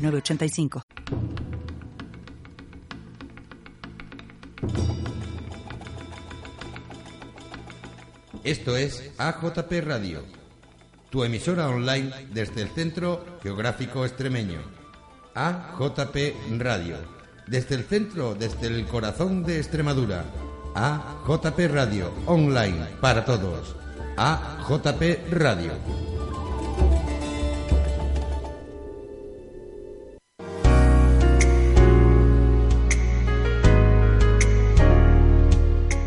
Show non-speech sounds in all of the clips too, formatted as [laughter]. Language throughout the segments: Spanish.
906985. Esto es AJP Radio, tu emisora online desde el Centro Geográfico Extremeño. AJP Radio, desde el centro, desde el corazón de Extremadura. AJP Radio, online para todos. AJP Radio.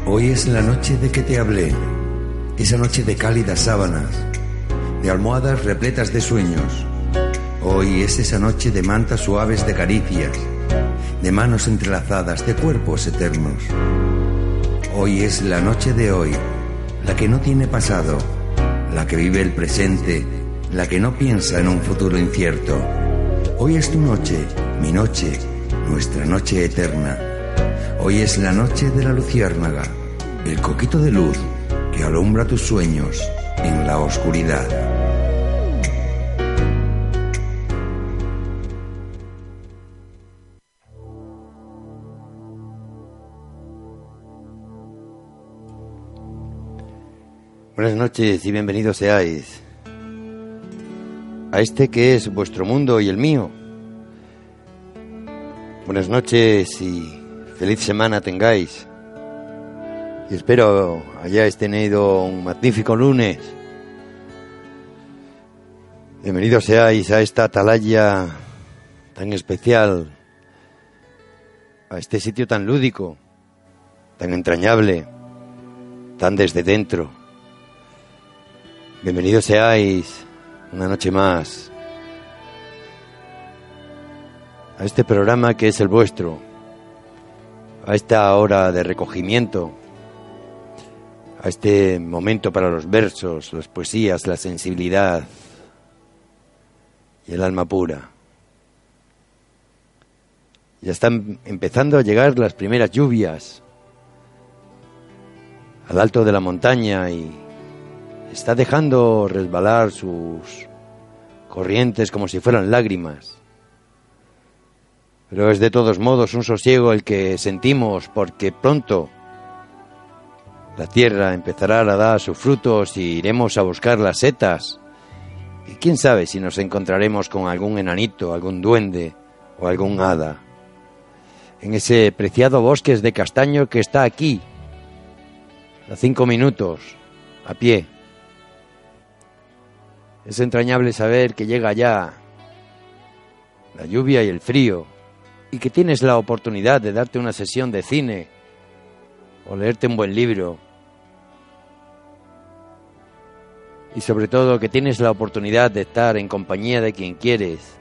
Hoy es la noche de que te hablé, esa noche de cálidas sábanas, de almohadas repletas de sueños. Hoy es esa noche de mantas suaves de caricias, de manos entrelazadas, de cuerpos eternos. Hoy es la noche de hoy, la que no tiene pasado, la que vive el presente, la que no piensa en un futuro incierto. Hoy es tu noche, mi noche, nuestra noche eterna. Hoy es la noche de la luciérnaga, el coquito de luz que alumbra tus sueños en la oscuridad. Buenas noches y bienvenidos seáis a este que es vuestro mundo y el mío. Buenas noches y feliz semana tengáis. Y espero hayáis tenido un magnífico lunes. Bienvenidos seáis a esta atalaya tan especial, a este sitio tan lúdico, tan entrañable, tan desde dentro. Bienvenidos seáis una noche más a este programa que es el vuestro, a esta hora de recogimiento, a este momento para los versos, las poesías, la sensibilidad y el alma pura. Ya están empezando a llegar las primeras lluvias al alto de la montaña y está dejando resbalar sus corrientes como si fueran lágrimas. Pero es de todos modos un sosiego el que sentimos porque pronto la tierra empezará a dar sus frutos y iremos a buscar las setas. Y quién sabe si nos encontraremos con algún enanito, algún duende o algún hada. En ese preciado bosque de castaño que está aquí, a cinco minutos, a pie. Es entrañable saber que llega ya la lluvia y el frío y que tienes la oportunidad de darte una sesión de cine o leerte un buen libro. Y sobre todo que tienes la oportunidad de estar en compañía de quien quieres,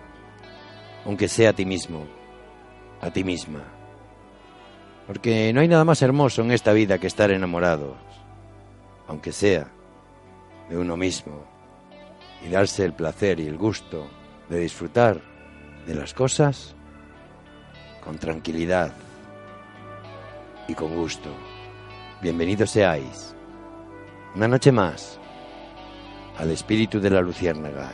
aunque sea a ti mismo, a ti misma. Porque no hay nada más hermoso en esta vida que estar enamorados, aunque sea de uno mismo, y darse el placer y el gusto de disfrutar de las cosas con tranquilidad y con gusto. Bienvenidos seáis. Una noche más al espíritu de la luciérnaga.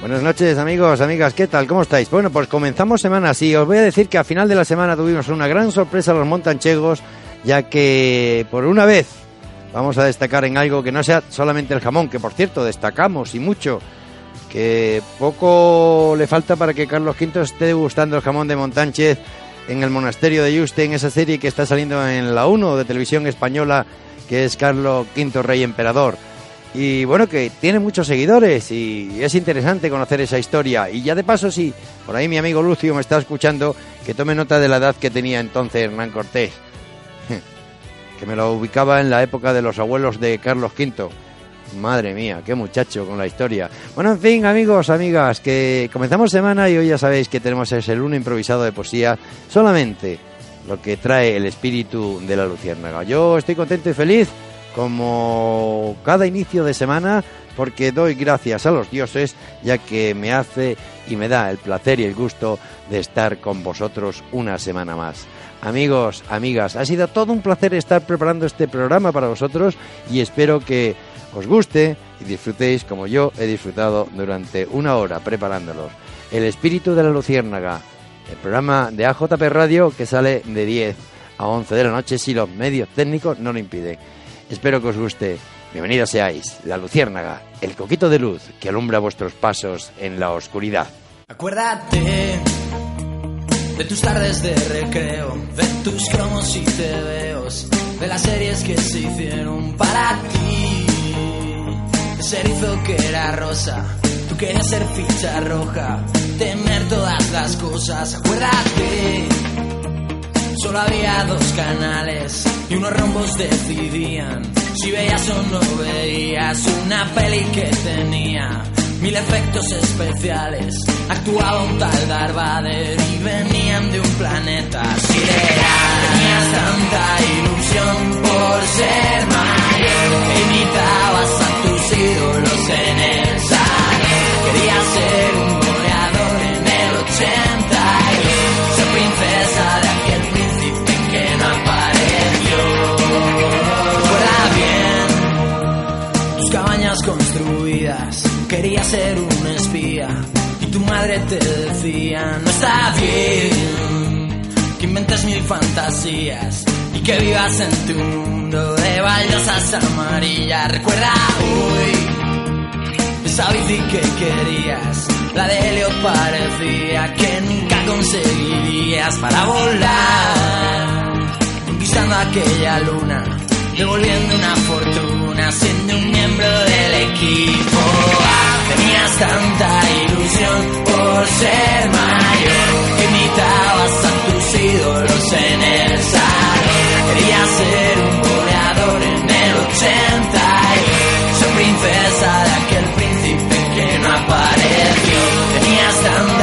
Buenas noches amigos, amigas, ¿qué tal? ¿Cómo estáis? Bueno, pues comenzamos semana así. Os voy a decir que a final de la semana tuvimos una gran sorpresa a los montanchegos, ya que por una vez vamos a destacar en algo que no sea solamente el jamón, que por cierto destacamos y mucho, que poco le falta para que Carlos V esté degustando el jamón de Montánchez en el monasterio de Yuste, en esa serie que está saliendo en la 1 de televisión española, que es Carlos V Rey Emperador. Y bueno, que tiene muchos seguidores y es interesante conocer esa historia. Y ya de paso, sí, por ahí mi amigo Lucio me está escuchando, que tome nota de la edad que tenía entonces Hernán Cortés. Que me lo ubicaba en la época de los abuelos de Carlos V. Madre mía, qué muchacho con la historia. Bueno, en fin, amigos, amigas, que comenzamos semana y hoy ya sabéis que tenemos ese lunes improvisado de poesía solamente lo que trae el espíritu de la luciérnaga. Yo estoy contento y feliz como cada inicio de semana porque doy gracias a los dioses ya que me hace y me da el placer y el gusto de estar con vosotros una semana más. Amigos, amigas, ha sido todo un placer estar preparando este programa para vosotros y espero que os guste y disfrutéis como yo he disfrutado durante una hora preparándolos. El espíritu de la luciérnaga, el programa de AJP Radio que sale de 10 a 11 de la noche si los medios técnicos no lo impiden. Espero que os guste. Bienvenidos seáis, la luciérnaga, el coquito de luz que alumbra vuestros pasos en la oscuridad. Acuérdate de tus tardes de recreo, de tus cromos y tebeos, de las series que se hicieron para ti. Ese erizo que era rosa, tú querías ser ficha roja, temer todas las cosas. Acuérdate, solo había dos canales y unos rombos decidían si veías o no veías una peli que tenía mil efectos especiales. Actuaba un tal Darth Vader y venían de un planeta sideral. Tenías tanta ilusión por ser mayor imitabas a tus ídolos en el salón. Querías ser madre te decía no está bien que inventes mil fantasías y que vivas en tu mundo de baldosas amarillas recuerda hoy esa bici que querías la de Helio parecía que nunca conseguirías para volar. Conquistando aquella luna devolviendo una fortuna siendo un miembro del equipo. Ah, tenías tanta ilusión por ser mayor que imitabas a tus ídolos en el salón. Querías ser un goleador en el 80 ser princesa de aquel príncipe que no apareció. Tenías tanta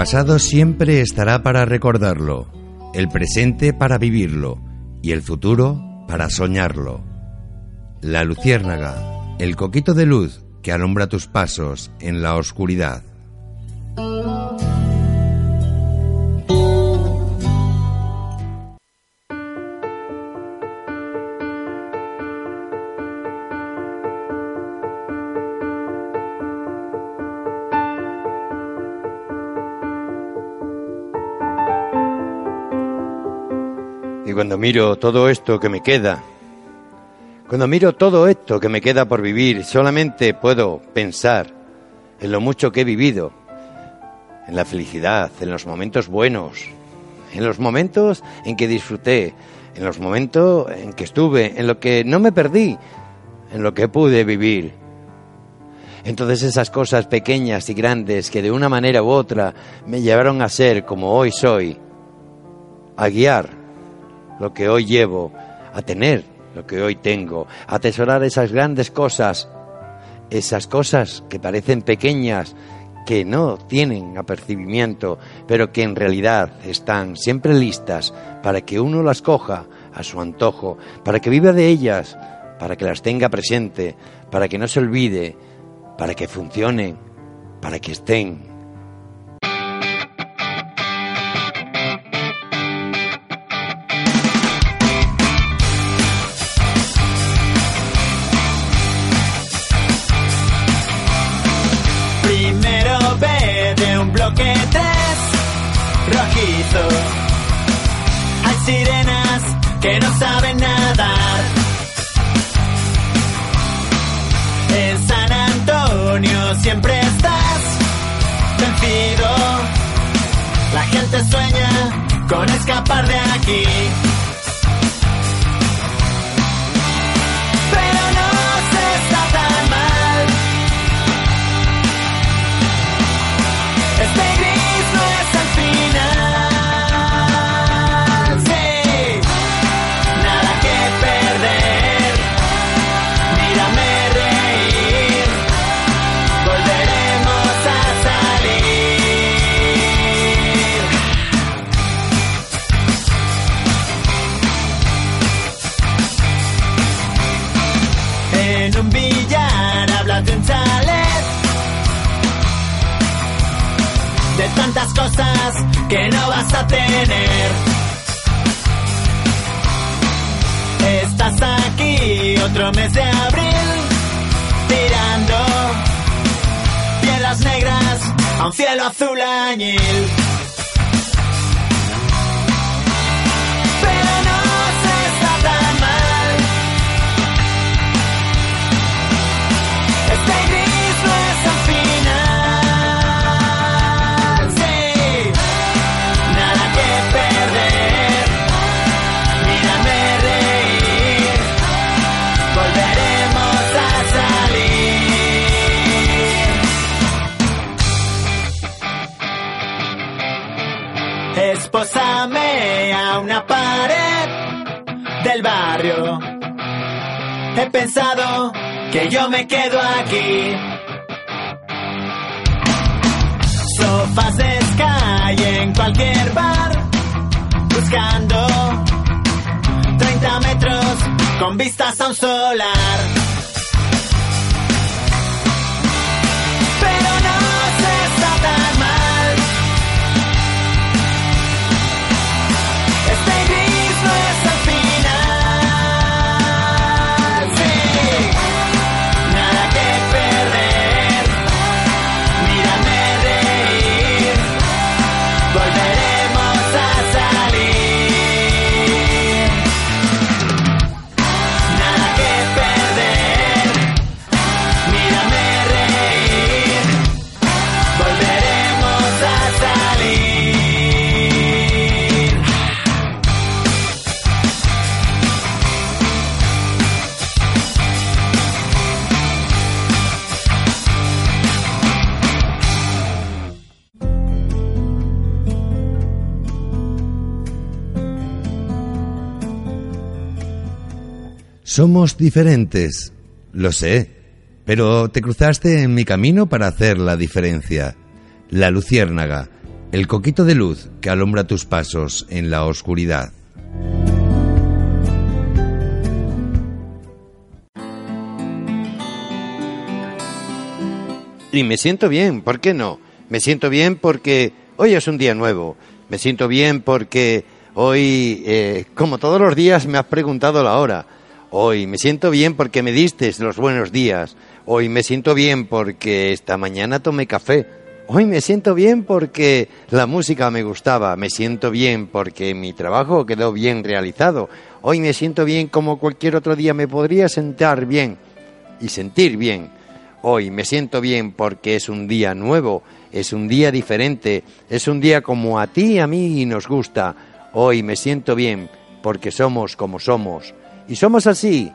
pasado siempre estará para recordarlo, el presente para vivirlo y el futuro para soñarlo. La luciérnaga, el coquito de luz que alumbra tus pasos en la oscuridad. Cuando miro todo esto que me queda, cuando miro todo esto que me queda por vivir, solamente puedo pensar en lo mucho que he vivido, en la felicidad, en los momentos buenos, en los momentos en que disfruté, en los momentos en que estuve, en lo que no me perdí, en lo que pude vivir. En todas esas cosas pequeñas y grandes que de una manera u otra me llevaron a ser como hoy soy, a guiar lo que hoy llevo, a tener lo que hoy tengo, a atesorar esas grandes cosas, esas cosas que parecen pequeñas, que no tienen apercibimiento, pero que en realidad están siempre listas para que uno las coja a su antojo, para que viva de ellas, para que las tenga presente, para que no se olvide, para que funcionen, para que estén. La gente sueña con escapar de aquí. Azul añil He pensado que yo me quedo aquí. Sofás de Sky en cualquier bar, buscando 30 metros con vistas a un solar. Somos diferentes, lo sé, pero te cruzaste en mi camino para hacer la diferencia. La luciérnaga, el coquito de luz que alumbra tus pasos en la oscuridad. Y me siento bien, ¿por qué no? Me siento bien porque hoy es un día nuevo. Me siento bien porque hoy, eh, como todos los días, me has preguntado la hora. Hoy me siento bien porque me diste los buenos días. Hoy me siento bien porque esta mañana tomé café. Hoy me siento bien porque la música me gustaba. Me siento bien porque mi trabajo quedó bien realizado. Hoy me siento bien como cualquier otro día me podría sentar bien y sentir bien. Hoy me siento bien porque es un día nuevo, es un día diferente, es un día como a ti y a mí nos gusta. Hoy me siento bien porque somos como somos. Y somos así,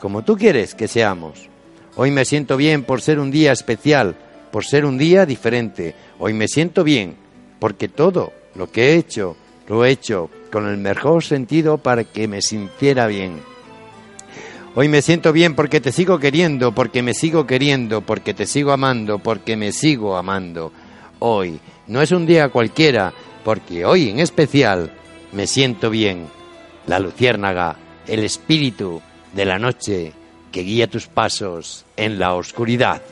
como tú quieres que seamos. Hoy me siento bien por ser un día especial, por ser un día diferente. Hoy me siento bien porque todo lo que he hecho, lo he hecho con el mejor sentido para que me sintiera bien. Hoy me siento bien porque te sigo queriendo, porque me sigo queriendo, porque te sigo amando, porque me sigo amando. Hoy no es un día cualquiera, porque hoy en especial me siento bien. La luciérnaga, el espíritu de la noche que guía tus pasos en la oscuridad.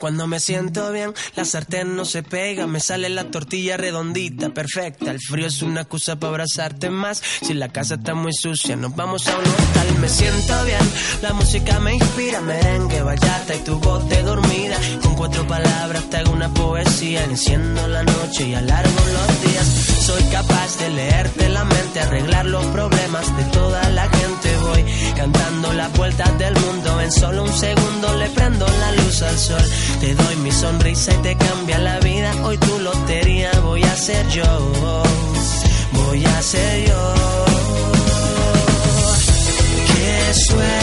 Cuando me siento bien, la sartén no se pega, me sale la tortilla redondita, perfecta. El frío es una excusa para abrazarte más. Si la casa está muy sucia, nos vamos a un hotel. Me siento bien, la música me inspira, merengue, bachata y tu voz de dormida. Con cuatro palabras te hago una poesía, enciendo la noche y alargo los días. Soy capaz de leerte la mente, arreglar los problemas de toda la gente. Voy cantando las vueltas del mundo, en solo un segundo le prendo la luz al sol. Te doy mi sonrisa y te cambia la vida. Hoy tu lotería voy a ser yo. Voy a ser yo. Qué suerte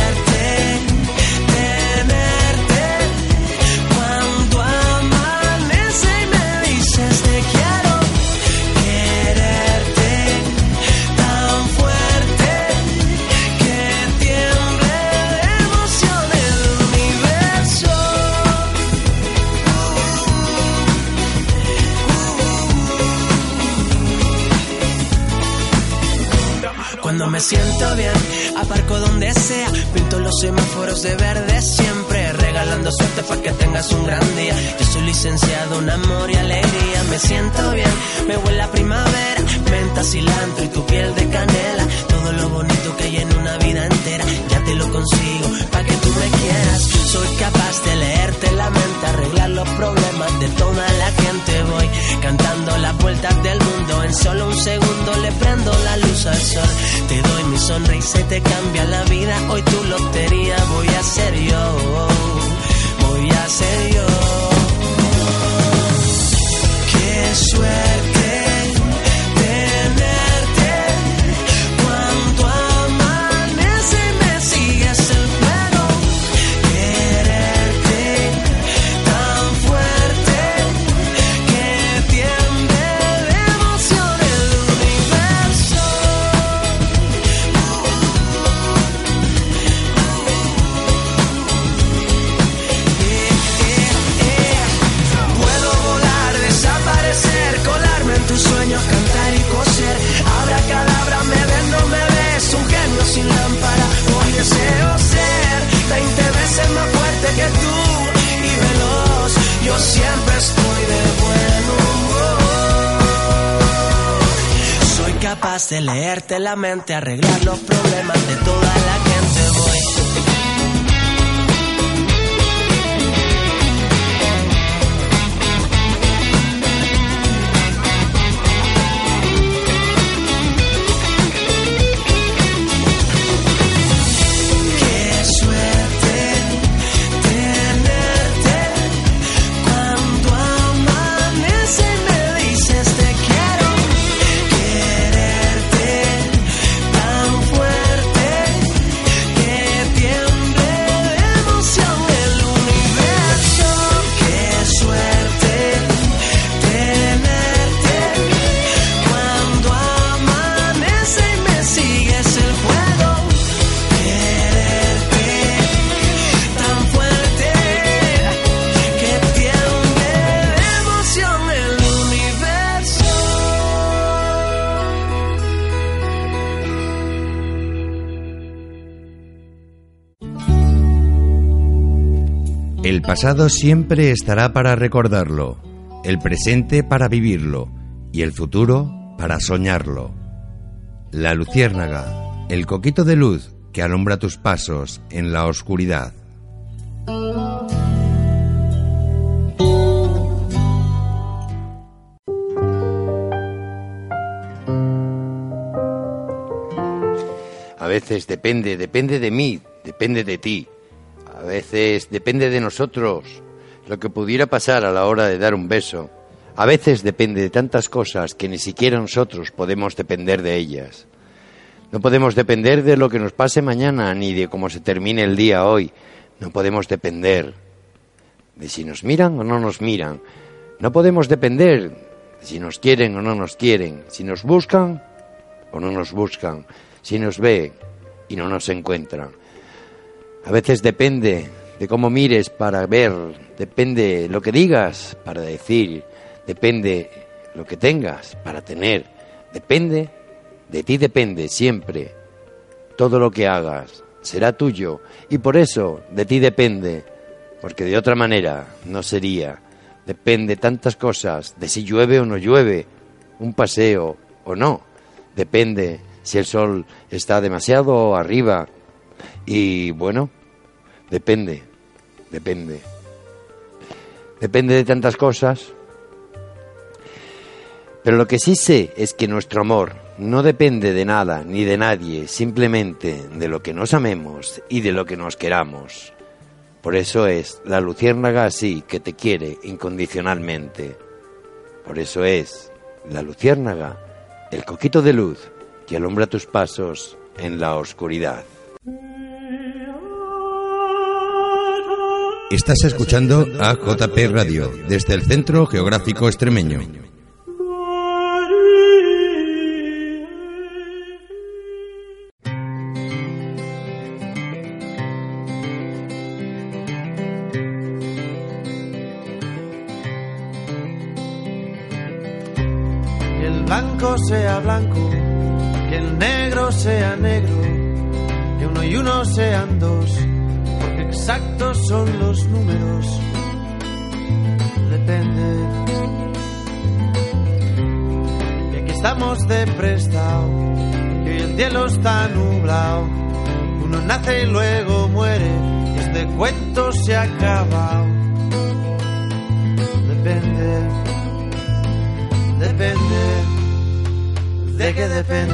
me siento bien, aparco donde sea, pinto los semáforos de verde siempre, regalando suerte para que tengas un gran día. Yo soy licenciado en amor y alegría, me siento bien, me huele a primavera, menta, cilantro y tu piel de canela, todo lo bonito que hay en una vida entera, ya te lo consigo, para que tú me quieras. Soy capaz de leerte la mente, arreglar los problemas de toda la gente. Voy cantando las vueltas del mundo, en solo un segundo le prendo la luz al sol. Te doy mi sonrisa y te cambia la vida. Hoy tu lotería voy a ser yo. Voy a ser yo. Qué suerte leerte la mente, arreglar los problemas de toda la pasado siempre estará para recordarlo, el presente para vivirlo y el futuro para soñarlo. La luciérnaga, el coquito de luz que alumbra tus pasos en la oscuridad. A veces depende, depende de mí, depende de ti. A veces depende de nosotros lo que pudiera pasar a la hora de dar un beso. A veces depende de tantas cosas que ni siquiera nosotros podemos depender de ellas. No podemos depender de lo que nos pase mañana ni de cómo se termine el día hoy. No podemos depender de si nos miran o no nos miran. No podemos depender de si nos quieren o no nos quieren, si nos buscan o no nos buscan, si nos ve y no nos encuentran. A veces depende de cómo mires para ver, depende lo que digas para decir, depende lo que tengas para tener, depende, de ti depende siempre. Todo lo que hagas será tuyo y por eso de ti depende porque de otra manera no sería. Depende tantas cosas, de si llueve o no llueve, un paseo o no. Depende si el sol está demasiado arriba. Y bueno, depende, depende. Depende de tantas cosas. Pero lo que sí sé es que nuestro amor no depende de nada ni de nadie, simplemente de lo que nos amemos y de lo que nos queramos. Por eso es la luciérnaga así que te quiere incondicionalmente. Por eso es la luciérnaga, el coquito de luz que alumbra tus pasos en la oscuridad. Estás escuchando a JP Radio desde el Centro Geográfico Extremeño. Que el blanco sea blanco, que el negro sea negro, que uno y uno sean dos, exactos son los números. Depende. Y aquí estamos de prestado, que hoy el cielo está nublado. Uno nace y luego muere, y este cuento se ha acabado. Depende depende, de qué depende,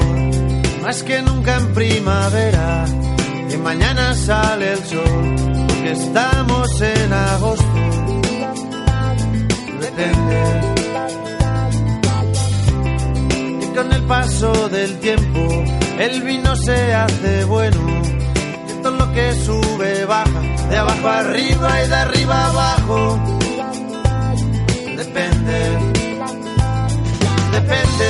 más que nunca en primavera. Y mañana sale el sol, porque estamos en agosto. Depende. Y con el paso del tiempo, el vino se hace bueno. Y todo lo que sube baja, de abajo arriba y de arriba abajo. Depende depende,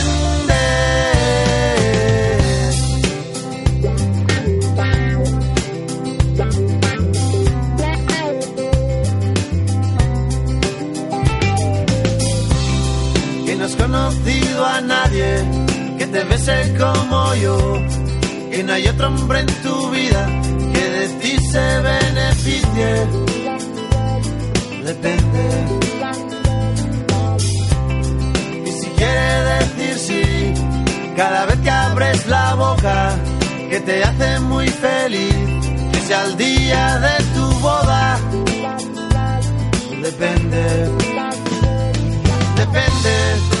Conocido a nadie que te bese como yo, que no hay otro hombre en tu vida que de ti se beneficie. Depende. Y si quiere decir sí, cada vez que abres la boca, que te hace muy feliz, que sea el día de tu boda. Depende depende,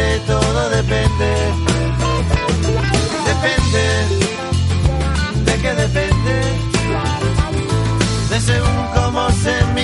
depende, todo depende. Depende, ¿de qué depende? De según cómo se mira.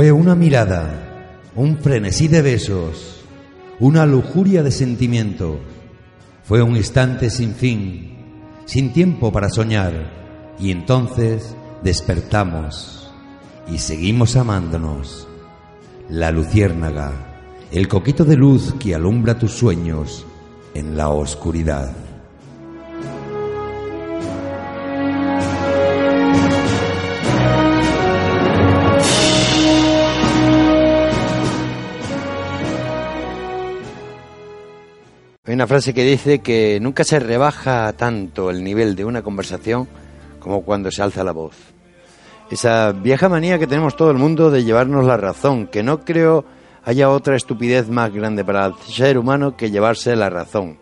Fue una mirada, un frenesí de besos, una lujuria de sentimientos. Fue un instante sin fin, sin tiempo para soñar, y entonces despertamos y seguimos amándonos. La luciérnaga, el coquito de luz que alumbra tus sueños en la oscuridad. Una frase que dice que nunca se rebaja tanto el nivel de una conversación como cuando se alza la voz. Esa vieja manía que tenemos todo el mundo de llevarnos la razón, que no creo haya otra estupidez más grande para el ser humano que llevarse la razón.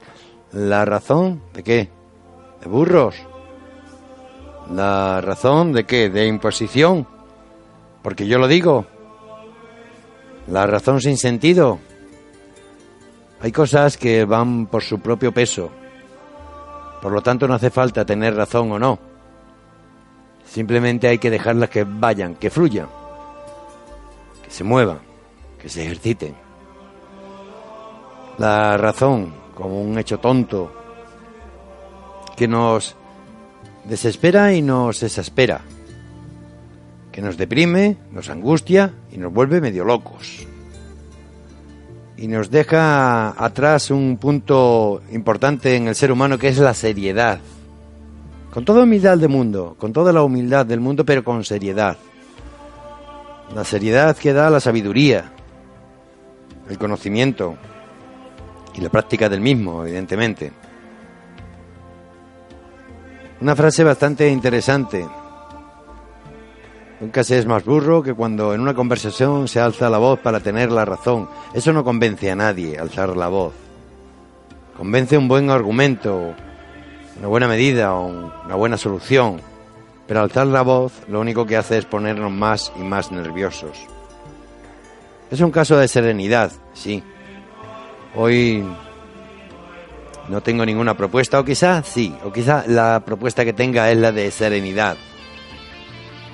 ¿La razón de qué? ¿De burros? ¿La razón de qué? ¿De imposición? Porque yo lo digo. ¿La razón sin sentido? Hay cosas que van por su propio peso. Por lo tanto, no hace falta tener razón o no. Simplemente hay que dejarlas que vayan, que fluyan, que se muevan, que se ejerciten. La razón, como un hecho tonto, que nos desespera y nos exaspera, que nos deprime, nos angustia y nos vuelve medio locos y nos deja atrás un punto importante en el ser humano que es la seriedad. Con toda humildad del mundo, con toda la humildad del mundo, pero con seriedad. La seriedad que da la sabiduría, el conocimiento y la práctica del mismo, evidentemente. Una frase bastante interesante Nunca se es más burro que cuando en una conversación se alza la voz para tener la razón. Eso no convence a nadie, alzar la voz. Convence un buen argumento, una buena medida o una buena solución. Pero alzar la voz lo único que hace es ponernos más y más nerviosos. Es un caso de serenidad, sí. Hoy no tengo ninguna propuesta, o quizá sí, o quizá la propuesta que tenga es la de serenidad.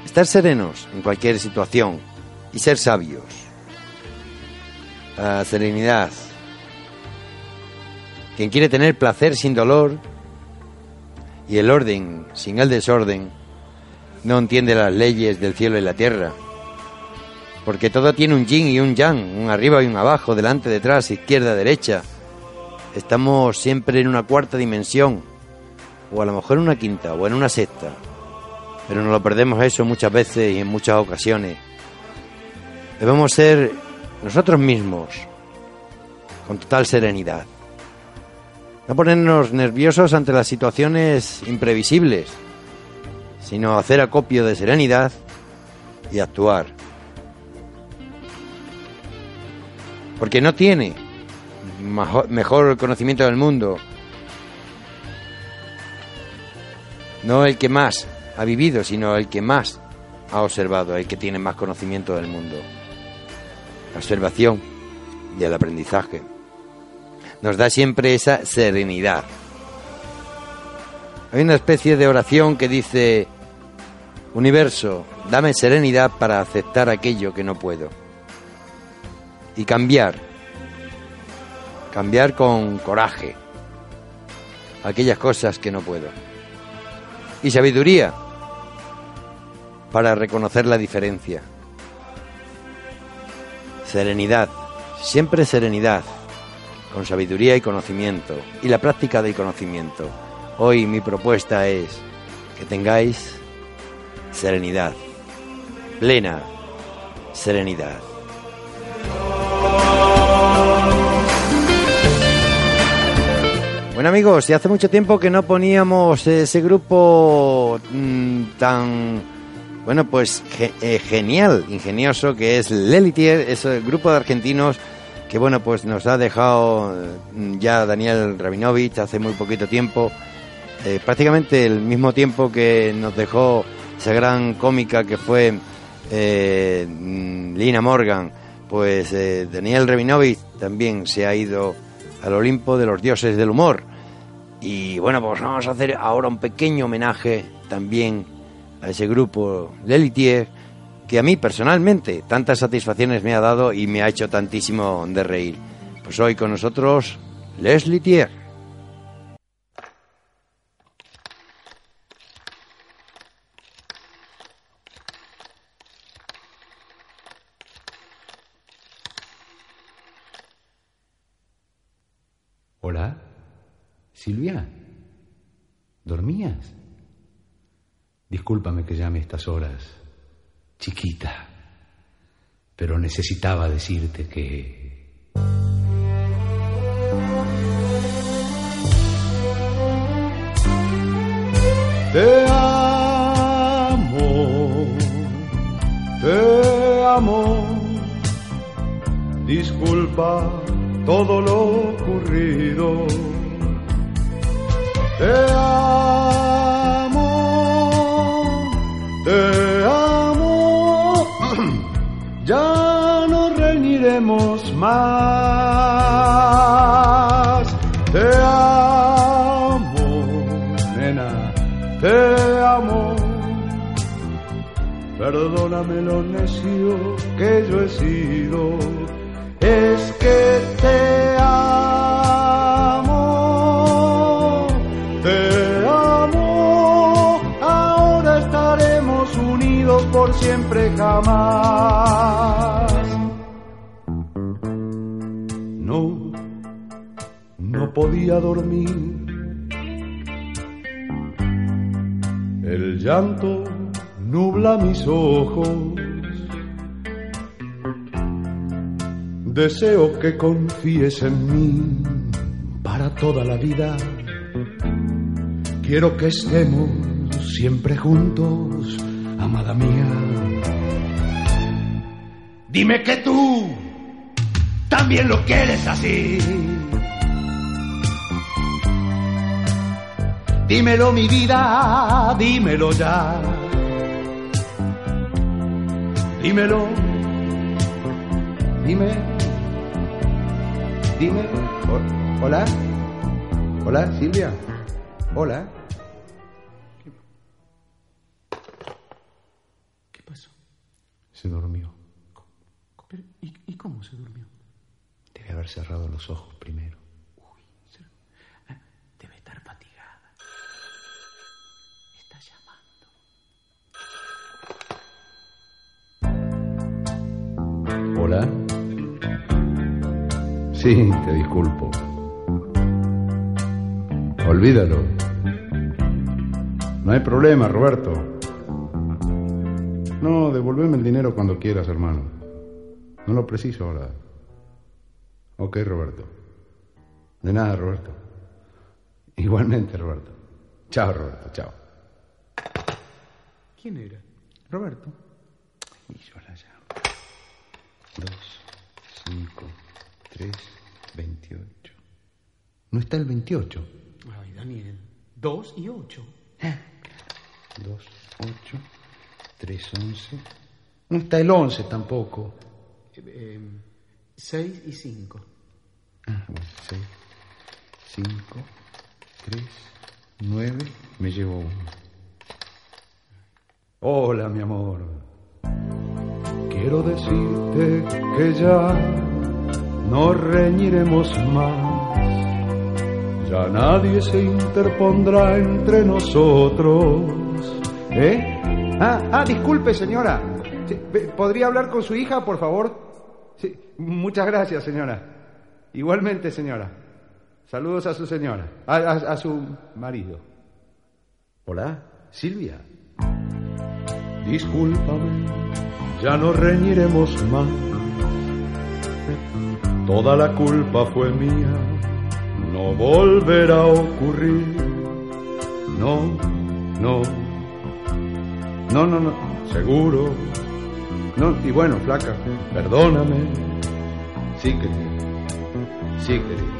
Estar serenos en cualquier situación y ser sabios. La serenidad. Quien quiere tener placer sin dolor y el orden sin el desorden, no entiende las leyes del cielo y la tierra. Porque todo tiene un yin y un yang, un arriba y un abajo, delante, detrás, izquierda, derecha. Estamos siempre en una cuarta dimensión, o a lo mejor en una quinta, o en una sexta. Pero nos lo perdemos eso muchas veces y en muchas ocasiones. Debemos ser nosotros mismos, con total serenidad. No ponernos nerviosos ante las situaciones imprevisibles, sino hacer acopio de serenidad y actuar. Porque no tiene mejor conocimiento del mundo, no el que más, ha vivido, sino el que más ha observado, el que tiene más conocimiento del mundo. La observación y el aprendizaje nos da siempre esa serenidad. Hay una especie de oración que dice, universo, dame serenidad para aceptar aquello que no puedo. Y cambiar, cambiar con coraje aquellas cosas que no puedo. Y sabiduría para reconocer la diferencia. Serenidad, siempre serenidad, con sabiduría y conocimiento, y la práctica del conocimiento. Hoy mi propuesta es que tengáis serenidad, plena serenidad. Bueno amigos, y hace mucho tiempo que no poníamos ese grupo mm, tan bueno, pues eh, genial, ingenioso, que es Lelitier, es el grupo de argentinos que, bueno, pues nos ha dejado mm, ya Daniel Rabinovich hace muy poquito tiempo, eh, prácticamente el mismo tiempo que nos dejó esa gran cómica que fue eh, mm, Lina Morgan, pues Daniel Rabinovich también se ha ido al Olimpo de los dioses del humor. Y bueno, pues vamos a hacer ahora un pequeño homenaje también a ese grupo Lelitier que a mí personalmente tantas satisfacciones me ha dado y me ha hecho tantísimo de reír. Pues hoy con nosotros Leslie Thier. Hola, Silvia, ¿dormías? Discúlpame que llame a estas horas, chiquita, pero necesitaba decirte que... Te amo, te amo, disculpa todo lo ocurrido. Te amo, te amo, ya no reñiremos más. Te amo, nena, te amo. Perdóname lo necio que yo he sido es que te amo, por siempre jamás. No, no podía dormir. El llanto nubla mis ojos. Deseo que confíes en mí para toda la vida. Quiero que estemos siempre juntos, amada mía. Dime que tú también lo quieres así. Dímelo mi vida, dímelo ya. Dímelo, dime. Dime. Ho- Hola. Hola, Silvia. Hola. Se durmió. Pero, ¿y, y cómo se durmió? Debe haber cerrado los ojos primero. Ah, Debe estar fatigada. Está llamando. Hola. Sí, te disculpo. Olvídalo. No hay problema, Roberto. No, devolveme el dinero cuando quieras, hermano. No lo preciso ahora. Ok, Roberto. De nada, Roberto. Igualmente, Roberto. Chao, Roberto, chao. ¿Quién era? Roberto. Y yo la llamo. Dos, cinco, tres, veintiocho. No está el veintiocho. Ay, Daniel. Dos y ocho. Dos, ocho, tres, once. No está el once tampoco. Eh, eh, seis y cinco. Ah, bueno, seis, cinco, tres, nueve. Me llevo uno. Hola, mi amor. Quiero decirte que ya no reñiremos más. Ya nadie se interpondrá entre nosotros. ¿Eh? Ah, ah, disculpe, señora. ¿Podría hablar con su hija, por favor? Muchas gracias, señora. Igualmente, señora. Saludos a su señora, a, a- a su marido. Hola, Silvia. Discúlpame, ya no reñiremos más. Toda la culpa fue mía, no volverá a ocurrir. No, no, No, no, no. seguro, No, y bueno, flaca. perdóname. Sí, querida. Sí, querida.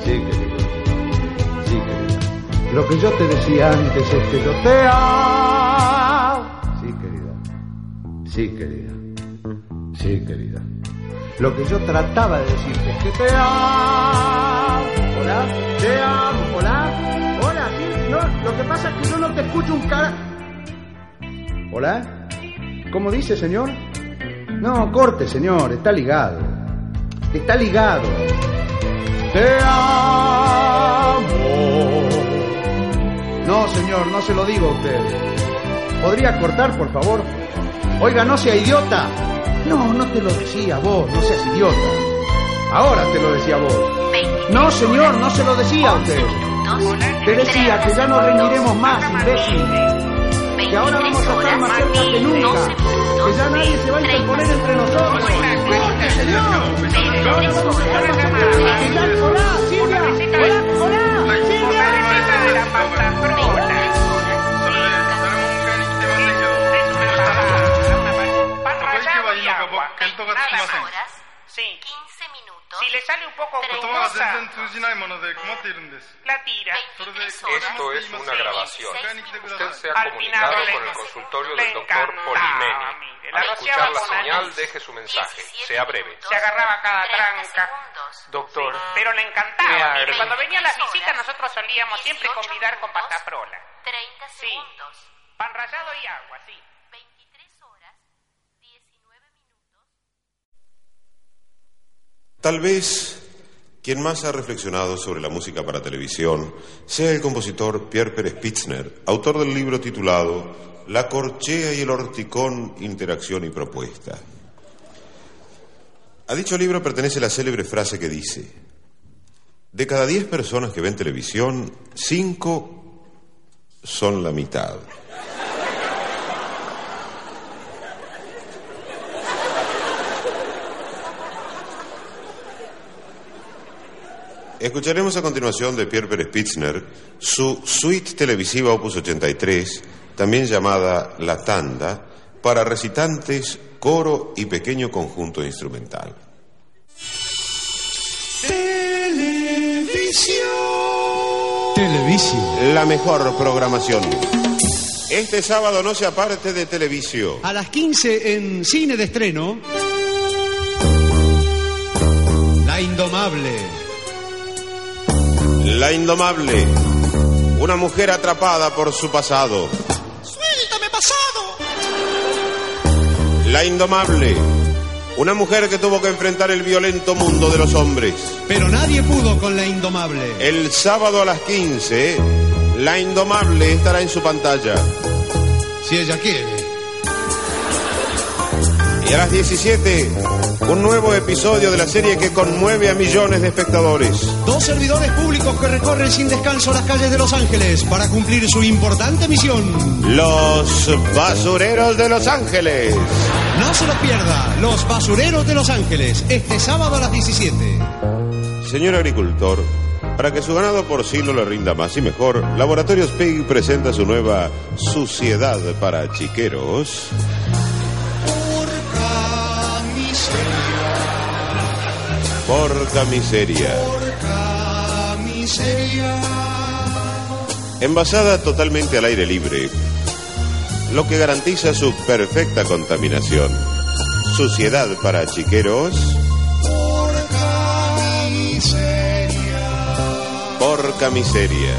Sí, querida. Sí, querida. Lo que yo te decía antes es que yo te amo. Sí, querida. Sí, querida. Sí, querida. Lo que yo trataba de decirte es que te amo. Hola, te amo. Hola, hola, sí. No, lo que pasa es que yo no te escucho un cara. Hola. ¿Cómo dice, señor? No, corte, señor, está ligado. Está ligado. Te amo. No, señor, no se lo digo a usted. ¿Podría cortar, por favor? Oiga, no sea idiota. No, no te lo decía vos, no seas idiota. Ahora te lo decía vos. No, señor, no se lo decía a usted. Te decía que ya no reñiremos más, imbécil. Que ahora vamos a estar más cerca que nunca. Que ya nadie se va a interponer entre nosotros. ¡Corte, señor! Que ahora vamos a estar más cerca que nunca. Que ya- ¡Hola, Silvia! ¡Hola, hola! ¡Silvia! Sí. 15 minutos si le sale un poco grumosa, la tira. Esto es una grabación. Usted se ha comunicado con el consultorio del doctor Polimeni. Al escuchar la señal, deje su mensaje. Sea breve. Se agarraba cada tranca. Doctor. Pero le encantaba. Mire, cuando venía a las visitas, nosotros solíamos siempre convidar con pataprola. 30 segundos. Sí. Pan rallado y agua, sí. Tal vez quien más ha reflexionado sobre la música para televisión sea el compositor Pierre Pérez Pitzner, autor del libro titulado La corchea y el horticón, interacción y propuesta. A dicho libro pertenece la célebre frase que dice, de cada diez personas que ven televisión, cinco son la mitad. Escucharemos a continuación de Pierre Pérez Pitzner su suite televisiva Opus 83, también llamada La Tanda, para recitantes, coro y pequeño conjunto instrumental. Televisión. La mejor programación. Este sábado no se aparte de televisión. A las 15 en cine de estreno. La Indomable. La Indomable. Una mujer atrapada por su pasado. ¡Suéltame pasado! La Indomable. Una mujer que tuvo que enfrentar el violento mundo de los hombres. Pero nadie pudo con la Indomable. El sábado a las 15, La Indomable estará en su pantalla. Si ella quiere. Y a las 17, un nuevo episodio de la serie que conmueve a millones de espectadores. Dos servidores públicos que recorren sin descanso las calles de Los Ángeles para cumplir su importante misión. Los basureros de Los Ángeles. No se lo pierda. Los basureros de Los Ángeles. Este sábado a las 17. Señor agricultor, para que su ganado porcino le rinda más y mejor, Laboratorios Pig presenta su nueva Suciedad para Chiqueros. Porca miseria. Envasada totalmente al aire libre, lo que garantiza su perfecta contaminación. Suciedad para chiqueros. Porca miseria.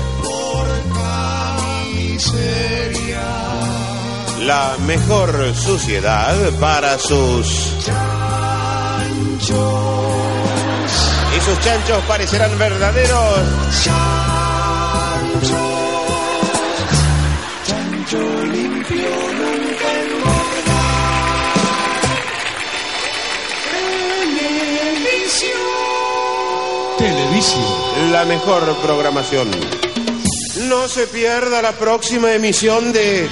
La mejor suciedad para sus y sus chanchos parecerán verdaderos. Televisión. La mejor programación. No se pierda la próxima emisión de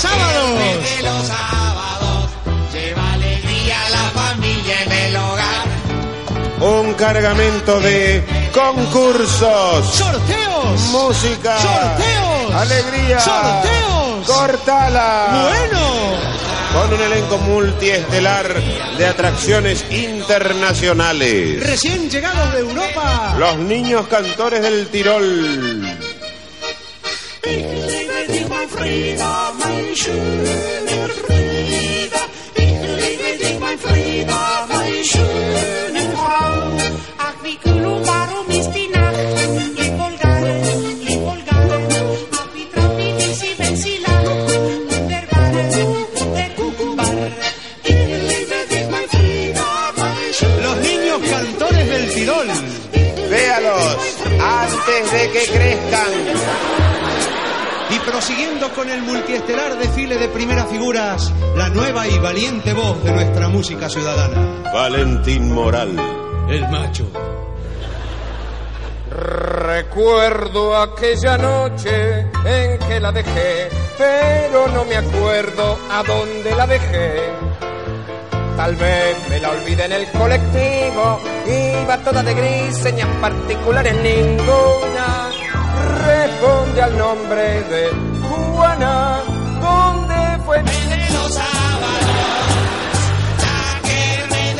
sábados. De los sábados. Lleva alegría a la familia en el hogar. un cargamento de concursos, ¡Sorteos! música, ¡Sorteos! alegría, ¡Sorteos! cortala. ¡Bueno! Con un elenco multiestelar de atracciones internacionales. Recién llegados de Europa. Los niños cantores del Tirol. Frieda, mein schöner Frieda, ich liebe dich, mein Frieda, schöne Frau. Ach, wie kühl und ist die Nacht, lieb Los niños cantores del Tirol, véalos, antes de que crezcan prosiguiendo con el multiestelar desfile de primeras figuras, la nueva y valiente voz de nuestra música ciudadana. Valentín Moral. El macho. Recuerdo aquella noche en que la dejé, pero no me acuerdo a dónde la dejé. Tal vez me la olvidé en el colectivo, iba toda de gris, señas particulares ninguna. Responde al nombre de Juana, ¿dónde fue?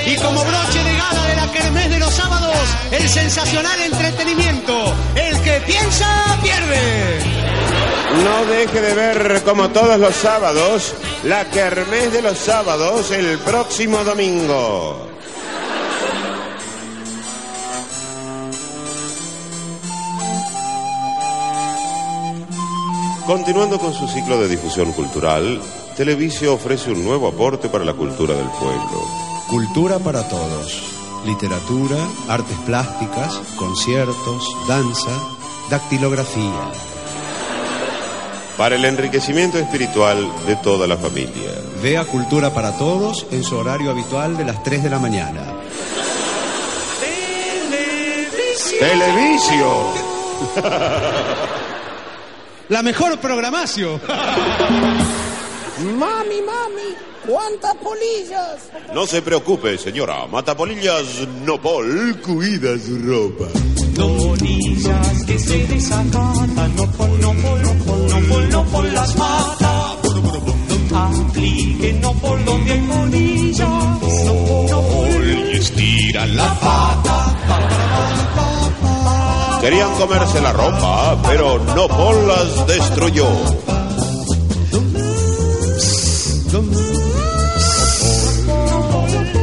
Y como broche de gala de la Kermés de los sábados, el sensacional entretenimiento. El que piensa, pierde. No deje de ver como todos los sábados la Kermés de los sábados el próximo domingo. Continuando con su ciclo de difusión cultural, Televisio ofrece un nuevo aporte para la cultura del pueblo. Cultura para todos. Literatura, artes plásticas, conciertos, danza, dactilografía. Para el enriquecimiento espiritual de toda la familia. Vea Cultura para Todos en su horario habitual de las 3 de la mañana. Televisio. [laughs] La mejor programación. Mami, mami, ¿cuántas polillas? No se preocupe, señora. Matapolillas Nopol cuida su ropa. Polillas que se desacatan, no pol, no pol, no pol, no pol, no pol las mata. Apliquen no pol donde hay polillas, no pol, no pol. Y estira la pata. Querían comerse la ropa, pero Nopol las destruyó.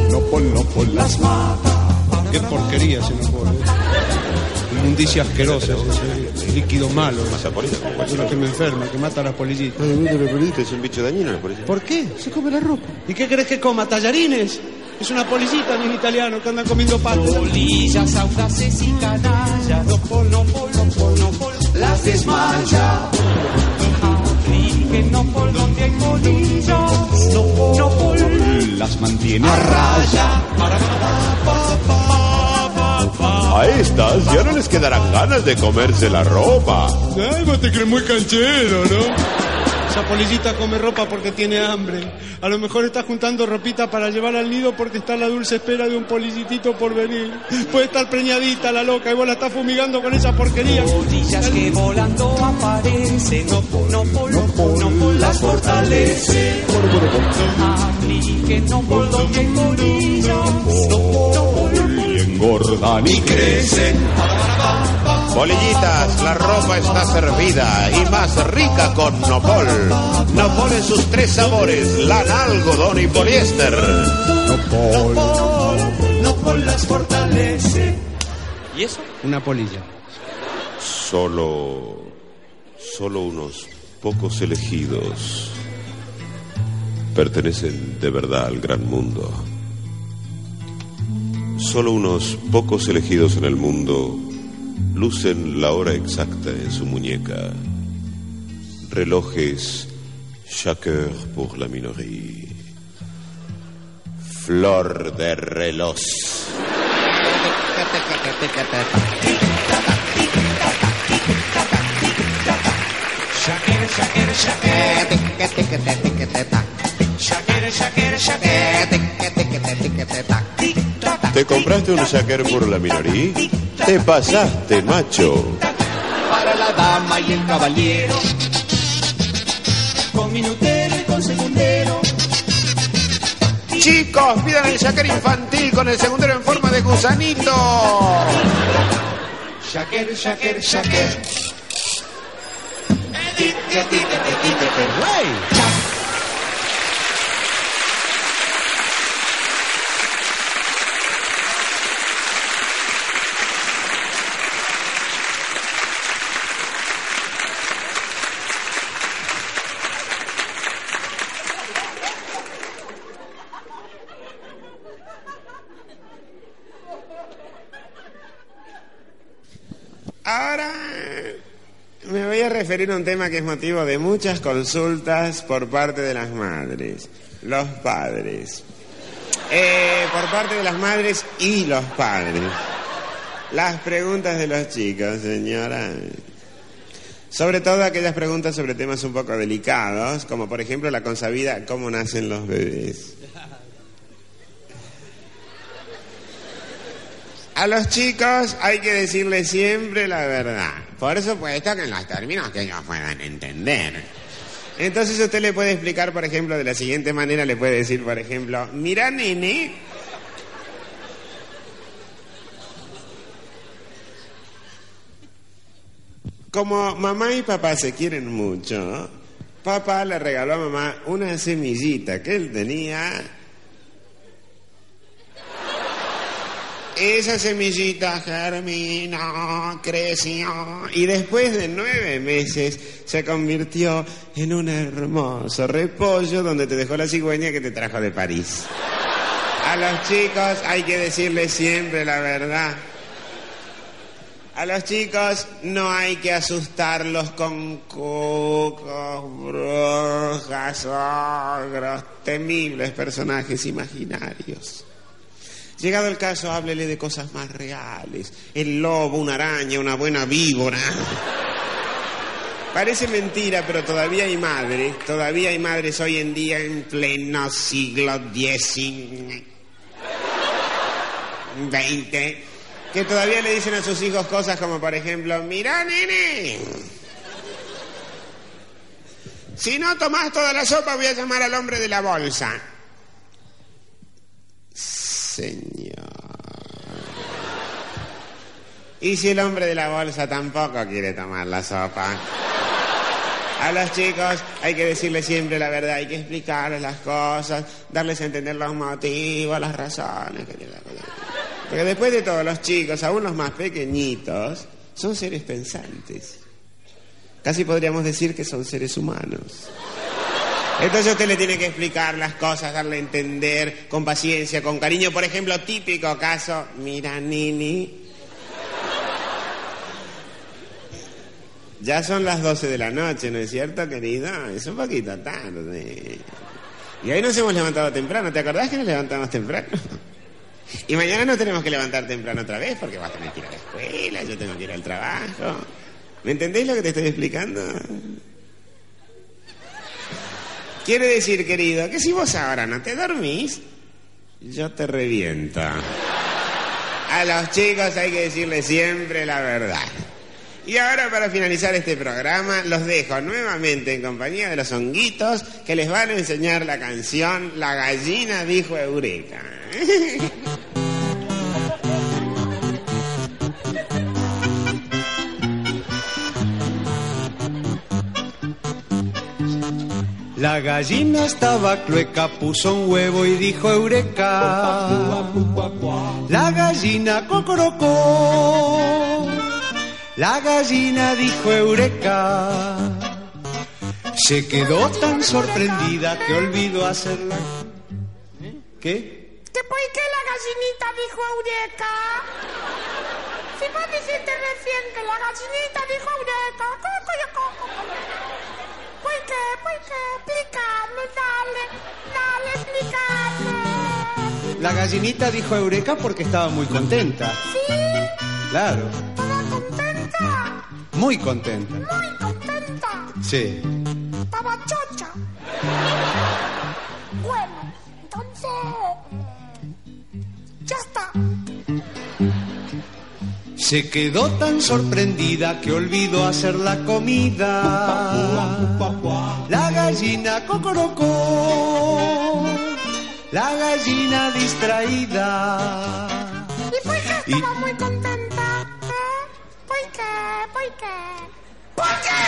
No pol, no pol las mata. Qué porquería ese no pol. ¿eh? Inmundicia asquerosa, ese líquido malo. Es una que me enferma, que mata a las polillitas. Es un bicho dañino la policía. ¿Por qué? Se come la ropa. ¿Y qué crees que coma? ¿Tallarines? Es una polillita bien italiano que andan comiendo patas. Polillas audaces y canallas, no pol, no pol, no pol, no pol, las desmaya. No pol donde hay polillas, no pol, no pol, Las mantiene a raya. A estas ya no les quedarán ganas de comerse la ropa. Ay, vos te crees muy canchero, ¿no? Esa polillita come ropa porque tiene hambre. A lo mejor está juntando ropita para llevar al nido porque está a la dulce espera de un polillitito por venir. Puede estar preñadita la loca y vos la estás fumigando con esa porquería. polillas que volando aparecen, no no no no las fortalece. Apliquen no pol donde no no engordan y crecen. Bolillitas, la ropa está servida y más rica con Nopol. Nopol en sus tres sabores, lana, algodón y poliéster. Nopol. no pol las fortalece. ¿Y eso? Una polilla. Solo, solo unos pocos elegidos pertenecen de verdad al gran mundo. Solo unos pocos elegidos en el mundo lucen la hora exacta en su muñeca. Relojes chaque heure pour la minoría. Flor de reloj. ¿Te compraste un shaker por la minoría? Te pasaste, macho. Para la dama y el caballero. Con minutero y con segundero. Chicos, pidan el shaker infantil con el segundero en forma de gusanito. Shakira, Shakira, Shakira. Ahora eh, me voy a referir a un tema que es motivo de muchas consultas por parte de las madres, los padres. Eh, por parte de las madres y los padres. Las preguntas de los chicos, señora. Sobre todo aquellas preguntas sobre temas un poco delicados, como por ejemplo la consabida, ¿cómo nacen los bebés? A los chicos hay que decirles siempre la verdad. Por supuesto pues, que en los términos que ellos puedan entender. Entonces usted le puede explicar, por ejemplo, de la siguiente manera, le puede decir, por ejemplo, mira nene, como mamá y papá se quieren mucho, papá le regaló a mamá una semillita que él tenía esa semillita germinó, creció y después de nueve meses se convirtió en un hermoso repollo donde te dejó la cigüeña que te trajo de París. A los chicos hay que decirles siempre la verdad. A los chicos no hay que asustarlos con cucos, brujas, ogros, temibles personajes imaginarios. Llegado el caso, háblele de cosas más reales. El lobo, una araña, una buena víbora. Parece mentira, pero todavía hay madres, todavía hay madres hoy en día en pleno siglo XIX, XX, que todavía le dicen a sus hijos cosas como, por ejemplo, mirá, nene, si no tomás toda la sopa voy a llamar al hombre de la bolsa señor. Y si el hombre de la bolsa tampoco quiere tomar la sopa. A los chicos hay que decirles siempre la verdad, hay que explicarles las cosas, darles a entender los motivos, las razones. Porque después de todo, los chicos, aún los más pequeñitos, son seres pensantes. Casi podríamos decir que son seres humanos. Entonces usted le tiene que explicar las cosas, darle a entender con paciencia, con cariño. Por ejemplo, típico caso, mira Nini. Ya son las 12 de la noche, ¿no es cierto, querida? Es un poquito tarde. Y hoy nos hemos levantado temprano. ¿Te acordás que nos levantamos temprano? Y mañana nos tenemos que levantar temprano otra vez porque vas a tener que ir a la escuela, yo tengo que ir al trabajo. ¿Me entendéis lo que te estoy explicando? Quiere decir, querido, que si vos ahora no te dormís, yo te revienta. A los chicos hay que decirles siempre la verdad. Y ahora para finalizar este programa los dejo nuevamente en compañía de los honguitos que les van a enseñar la canción La gallina dijo Eureka. [laughs] La gallina estaba clueca, puso un huevo y dijo eureka. La gallina cocorocó. La gallina dijo eureka. Se quedó tan sorprendida que olvidó hacerla. ¿Qué? Pues ¿Que por qué la gallinita dijo eureka? Si vos dijiste recién que la gallinita dijo eureka dale, dale. La gallinita dijo Eureka porque estaba muy contenta. ¿Sí? Claro. ¿Estaba contenta? Muy contenta. Muy contenta. Sí. Estaba chocha. Bueno, entonces... Ya está. Se quedó tan sorprendida que olvidó hacer la comida gallina cocorocó, la gallina distraída. Y pues Poica estaba muy contenta. ¿eh? Poica, Poica. ¡Poica!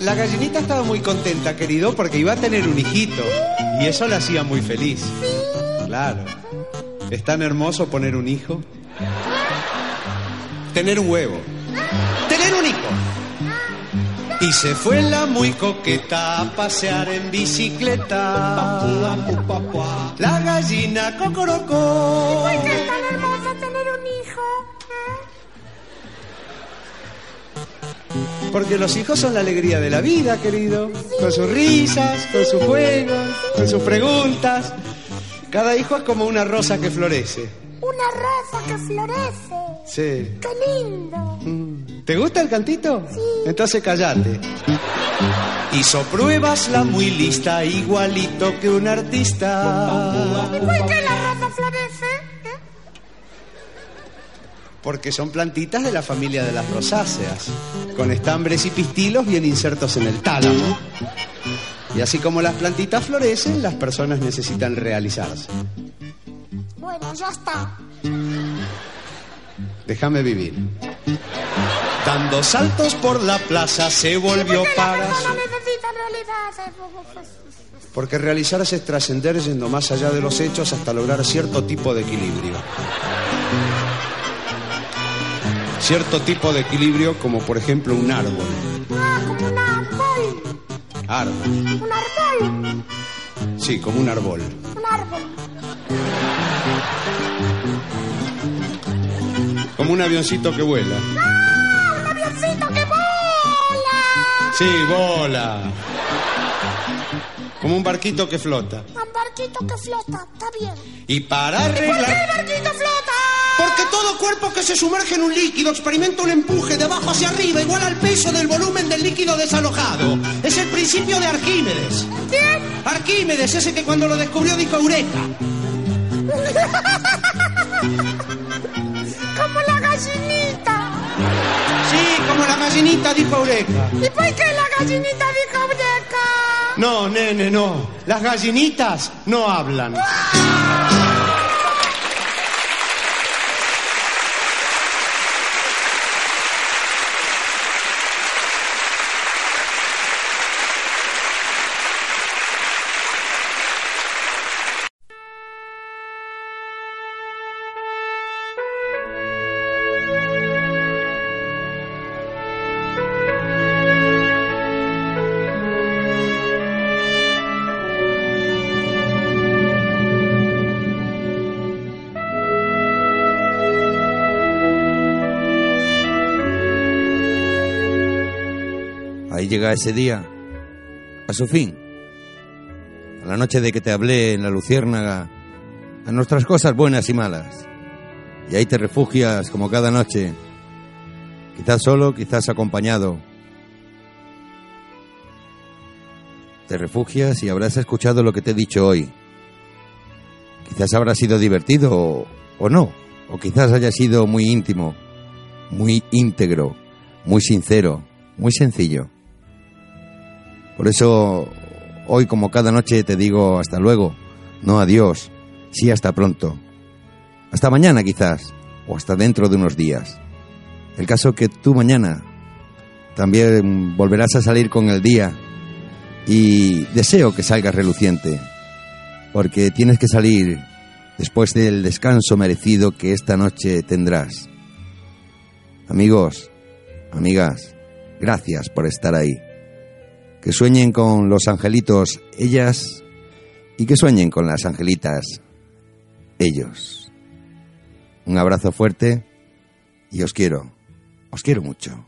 La gallinita estaba muy contenta, querido, porque iba a tener un hijito. Y eso la hacía muy feliz. Claro. Es tan hermoso poner un hijo. Tener un huevo. Tener un y se fue la muy coqueta a pasear en bicicleta. La gallina cocorocó. ¿Qué puede ser tan hermoso tener un hijo? ¿eh? Porque los hijos son la alegría de la vida, querido. Con sus risas, con sus juegos, con sus preguntas. Cada hijo es como una rosa que florece. Una rosa que florece. Sí. ¡Qué lindo! ¿Te gusta el cantito? Sí. Entonces callate. Hizo pruebas la muy lista, igualito que un artista. ¿Y por qué la rosa florece? ¿Eh? Porque son plantitas de la familia de las rosáceas, con estambres y pistilos bien insertos en el tálamo. Y así como las plantitas florecen, las personas necesitan realizarse. Ya está. Déjame vivir. Dando saltos por la plaza se volvió para... Porque realizarse es trascender yendo más allá de los hechos hasta lograr cierto tipo de equilibrio. Cierto tipo de equilibrio como por ejemplo un árbol. Ah, como un árbol. Árbol. Un árbol. Sí, como un árbol. Un árbol. Como un avioncito que vuela. ¡Ah! ¡Un avioncito que bola! Sí, bola. Como un barquito que flota. Un barquito que flota, está bien. Y para ¿Y por qué el arreglar... barquito flota? Porque todo cuerpo que se sumerge en un líquido experimenta un empuje de abajo hacia arriba igual al peso del volumen del líquido desalojado. Es el principio de Arquímedes. ¿Quién? Arquímedes, ese que cuando lo descubrió dijo Eureka. [laughs] Como la gallinita. Sí, como la gallinita dijo Eureka. ¿Y por qué la gallinita dijo breca? No, nene, no. Las gallinitas no hablan. Ahí llega ese día, a su fin. A la noche de que te hablé en la luciérnaga, a nuestras cosas buenas y malas. Y ahí te refugias como cada noche, quizás solo, quizás acompañado. Te refugias y habrás escuchado lo que te he dicho hoy. Quizás habrá sido divertido o, o no, o quizás haya sido muy íntimo, muy íntegro, muy sincero, muy sencillo. Por eso hoy como cada noche te digo hasta luego, no adiós, sí hasta pronto. Hasta mañana quizás, o hasta dentro de unos días. El caso que tú mañana también volverás a salir con el día y deseo que salgas reluciente, porque tienes que salir después del descanso merecido que esta noche tendrás. Amigos, amigas, gracias por estar ahí. Que sueñen con los angelitos ellas y que sueñen con las angelitas ellos. Un abrazo fuerte y os quiero, os quiero mucho.